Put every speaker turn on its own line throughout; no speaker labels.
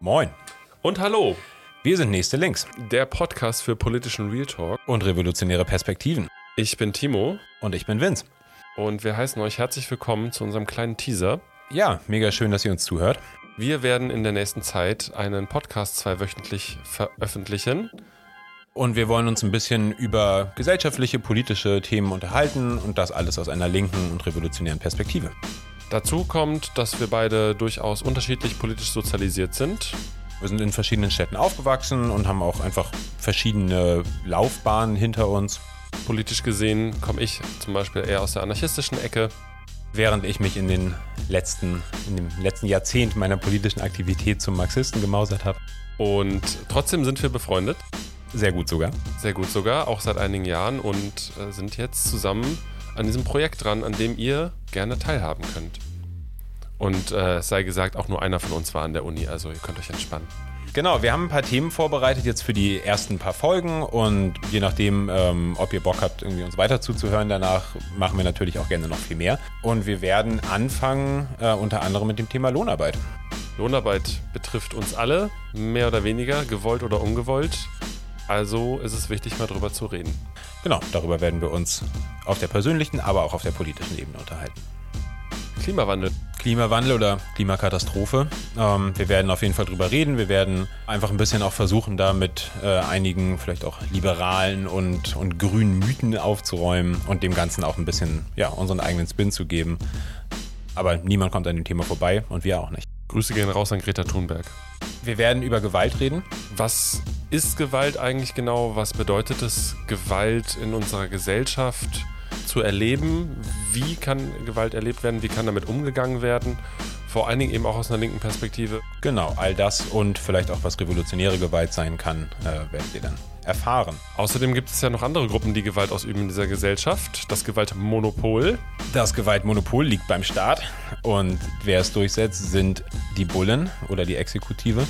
Moin.
Und hallo,
Wir sind Nächste Links
der Podcast für politischen Real Talk.
und revolutionäre Perspektiven.
Ich bin Timo
Und ich bin Vince.
und wir heißen euch herzlich willkommen zu unserem kleinen Teaser.
Ja, mega schön, dass ihr uns zuhört.
Wir werden in der nächsten Zeit einen Podcast zweiwöchentlich veröffentlichen.
Und wir wollen uns ein bisschen über gesellschaftliche, politische Themen unterhalten und das alles aus einer linken und revolutionären Perspektive.
Dazu kommt, dass wir beide durchaus unterschiedlich politisch sozialisiert sind.
Wir sind in verschiedenen Städten aufgewachsen und haben auch einfach verschiedene Laufbahnen hinter uns,
Politisch gesehen komme ich zum Beispiel eher aus der anarchistischen Ecke.
während ich mich in den letzten, in dem letzten Jahrzehnt meiner politischen Aktivität zum Marxisten gemausert habe.
Und trotzdem sind wir befreundet,
Sehr gut sogar.
sehr gut sogar, auch seit einigen Jahren und äh, sind jetzt zusammen an diesem Projekt dran, an dem ihr gerne teilhaben könnt. Und äh, es sei gesagt, auch nur einer von uns war an der Uni, also ihr könnt euch entspannen.
Genau, wir haben ein paar Themen vorbereitet jetzt für die ersten paar Folgen und je nachdem, ähm, ob ihr Bock habt, irgendwie uns weiter zuzuhören, danach machen wir natürlich auch gerne noch viel mehr. Und wir werden anfangen äh, unter anderem mit dem Thema Lohnarbeit.
Lohnarbeit betrifft uns alle, mehr oder weniger, gewollt oder ungewollt. Also ist es wichtig, mal drüber zu reden.
Genau, darüber werden wir uns auf der persönlichen, aber auch auf der politischen Ebene unterhalten.
Klimawandel.
Klimawandel oder Klimakatastrophe. Ähm, wir werden auf jeden Fall drüber reden. Wir werden einfach ein bisschen auch versuchen, da mit äh, einigen vielleicht auch liberalen und, und grünen Mythen aufzuräumen und dem Ganzen auch ein bisschen ja, unseren eigenen Spin zu geben. Aber niemand kommt an dem Thema vorbei und wir auch nicht.
Grüße gehen raus an Greta Thunberg.
Wir werden über Gewalt reden.
Was ist Gewalt eigentlich genau? Was bedeutet es, Gewalt in unserer Gesellschaft zu erleben? Wie kann Gewalt erlebt werden? Wie kann damit umgegangen werden? Vor allen Dingen eben auch aus einer linken Perspektive.
Genau, all das und vielleicht auch was revolutionäre Gewalt sein kann, äh, werden wir dann erfahren.
Außerdem gibt es ja noch andere Gruppen, die Gewalt ausüben in dieser Gesellschaft. Das Gewaltmonopol.
Das Gewaltmonopol liegt beim Staat und wer es durchsetzt, sind die Bullen oder die Exekutive.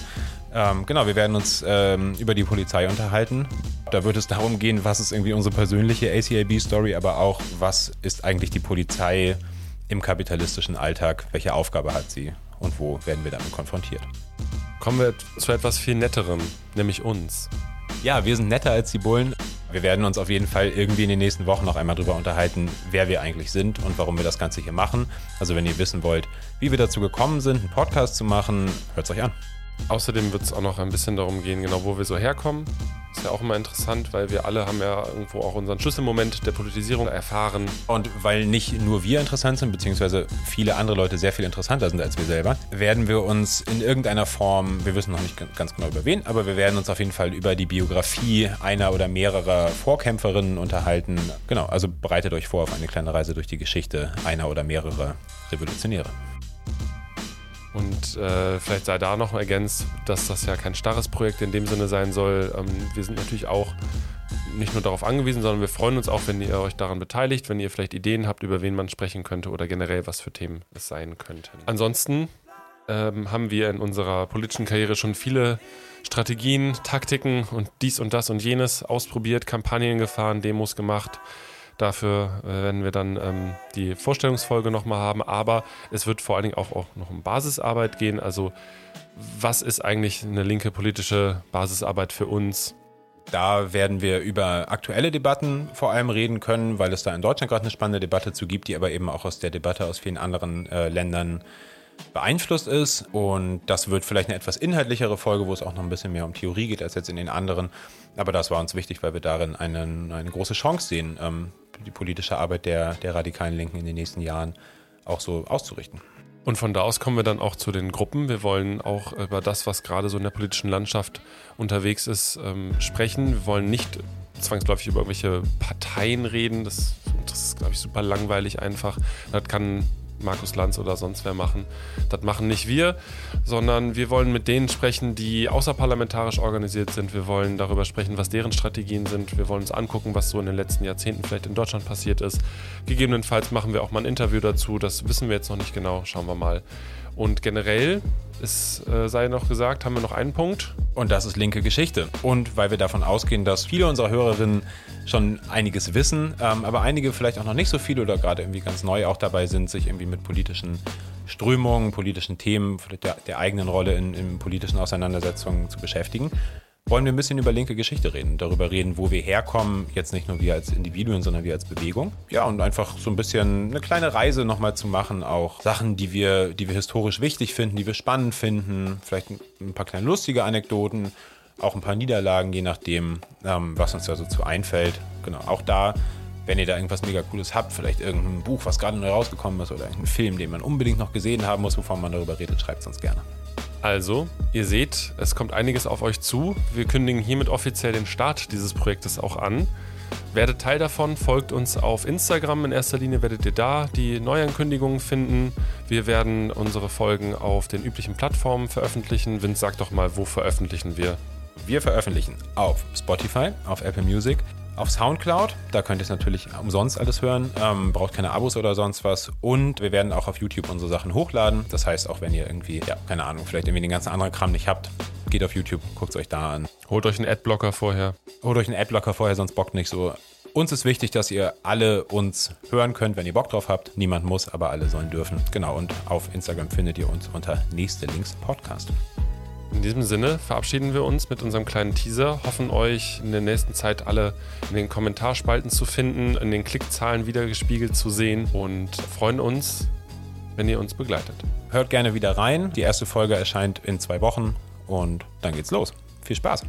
Ähm, genau, wir werden uns ähm, über die Polizei unterhalten. Da wird es darum gehen, was ist irgendwie unsere persönliche ACAB-Story, aber auch, was ist eigentlich die Polizei im kapitalistischen Alltag, welche Aufgabe hat sie und wo werden wir damit konfrontiert.
Kommen wir zu etwas viel Netterem, nämlich uns.
Ja, wir sind netter als die Bullen. Wir werden uns auf jeden Fall irgendwie in den nächsten Wochen noch einmal drüber unterhalten, wer wir eigentlich sind und warum wir das Ganze hier machen. Also wenn ihr wissen wollt, wie wir dazu gekommen sind, einen Podcast zu machen, hört es euch an.
Außerdem wird es auch noch ein bisschen darum gehen, genau wo wir so herkommen. Ist ja auch immer interessant, weil wir alle haben ja irgendwo auch unseren Schlüsselmoment der Politisierung erfahren.
Und weil nicht nur wir interessant sind, beziehungsweise viele andere Leute sehr viel interessanter sind als wir selber, werden wir uns in irgendeiner Form, wir wissen noch nicht ganz genau über wen, aber wir werden uns auf jeden Fall über die Biografie einer oder mehrerer Vorkämpferinnen unterhalten. Genau, also bereitet euch vor auf eine kleine Reise durch die Geschichte einer oder mehrerer Revolutionäre.
Und äh, vielleicht sei da noch ergänzt, dass das ja kein starres Projekt in dem Sinne sein soll. Ähm, wir sind natürlich auch nicht nur darauf angewiesen, sondern wir freuen uns auch, wenn ihr euch daran beteiligt, wenn ihr vielleicht Ideen habt, über wen man sprechen könnte oder generell was für Themen es sein könnten. Ansonsten ähm, haben wir in unserer politischen Karriere schon viele Strategien, Taktiken und dies und das und jenes ausprobiert, Kampagnen gefahren, Demos gemacht. Dafür äh, werden wir dann ähm, die Vorstellungsfolge nochmal haben. Aber es wird vor allen Dingen auch, auch noch um Basisarbeit gehen. Also was ist eigentlich eine linke politische Basisarbeit für uns?
Da werden wir über aktuelle Debatten vor allem reden können, weil es da in Deutschland gerade eine spannende Debatte zu gibt, die aber eben auch aus der Debatte aus vielen anderen äh, Ländern beeinflusst ist. Und das wird vielleicht eine etwas inhaltlichere Folge, wo es auch noch ein bisschen mehr um Theorie geht als jetzt in den anderen. Aber das war uns wichtig, weil wir darin einen, eine große Chance sehen, ähm, die politische Arbeit der, der radikalen Linken in den nächsten Jahren auch so auszurichten.
Und von da aus kommen wir dann auch zu den Gruppen. Wir wollen auch über das, was gerade so in der politischen Landschaft unterwegs ist, ähm, sprechen. Wir wollen nicht zwangsläufig über irgendwelche Parteien reden. Das, das ist, glaube ich, super langweilig einfach. Das kann Markus Lanz oder sonst wer machen. Das machen nicht wir, sondern wir wollen mit denen sprechen, die außerparlamentarisch organisiert sind. Wir wollen darüber sprechen, was deren Strategien sind. Wir wollen uns angucken, was so in den letzten Jahrzehnten vielleicht in Deutschland passiert ist. Gegebenenfalls machen wir auch mal ein Interview dazu. Das wissen wir jetzt noch nicht genau. Schauen wir mal. Und generell, es äh, sei noch gesagt, haben wir noch einen Punkt.
Und das ist linke Geschichte. Und weil wir davon ausgehen, dass viele unserer Hörerinnen schon einiges wissen, ähm, aber einige vielleicht auch noch nicht so viel oder gerade irgendwie ganz neu auch dabei sind, sich irgendwie mit politischen Strömungen, politischen Themen, der, der eigenen Rolle in, in politischen Auseinandersetzungen zu beschäftigen wollen wir ein bisschen über linke Geschichte reden, darüber reden, wo wir herkommen, jetzt nicht nur wir als Individuen, sondern wir als Bewegung. Ja, und einfach so ein bisschen eine kleine Reise nochmal zu machen, auch Sachen, die wir, die wir historisch wichtig finden, die wir spannend finden, vielleicht ein paar kleine lustige Anekdoten, auch ein paar Niederlagen, je nachdem, ähm, was uns da so zu einfällt. Genau, auch da wenn ihr da irgendwas mega Cooles habt, vielleicht irgendein Buch, was gerade neu rausgekommen ist oder irgendein Film, den man unbedingt noch gesehen haben muss, bevor man darüber redet, schreibt es uns gerne.
Also, ihr seht, es kommt einiges auf euch zu. Wir kündigen hiermit offiziell den Start dieses Projektes auch an. Werdet Teil davon, folgt uns auf Instagram. In erster Linie werdet ihr da die Neuankündigungen finden. Wir werden unsere Folgen auf den üblichen Plattformen veröffentlichen. Vince, sag doch mal, wo veröffentlichen wir?
Wir veröffentlichen auf Spotify, auf Apple Music, auf Soundcloud. Da könnt ihr es natürlich umsonst alles hören. Ähm, braucht keine Abos oder sonst was. Und wir werden auch auf YouTube unsere Sachen hochladen. Das heißt, auch wenn ihr irgendwie, ja, keine Ahnung, vielleicht irgendwie den ganzen anderen Kram nicht habt, geht auf YouTube, guckt es euch da an.
Holt euch einen Adblocker vorher.
Holt euch einen Adblocker vorher, sonst bockt nicht so. Uns ist wichtig, dass ihr alle uns hören könnt, wenn ihr Bock drauf habt. Niemand muss, aber alle sollen dürfen. Genau, und auf Instagram findet ihr uns unter nächste Links Podcast.
In diesem Sinne verabschieden wir uns mit unserem kleinen Teaser, hoffen euch in der nächsten Zeit alle in den Kommentarspalten zu finden, in den Klickzahlen wiedergespiegelt zu sehen und freuen uns, wenn ihr uns begleitet.
Hört gerne wieder rein. Die erste Folge erscheint in zwei Wochen und dann geht's los. Viel Spaß!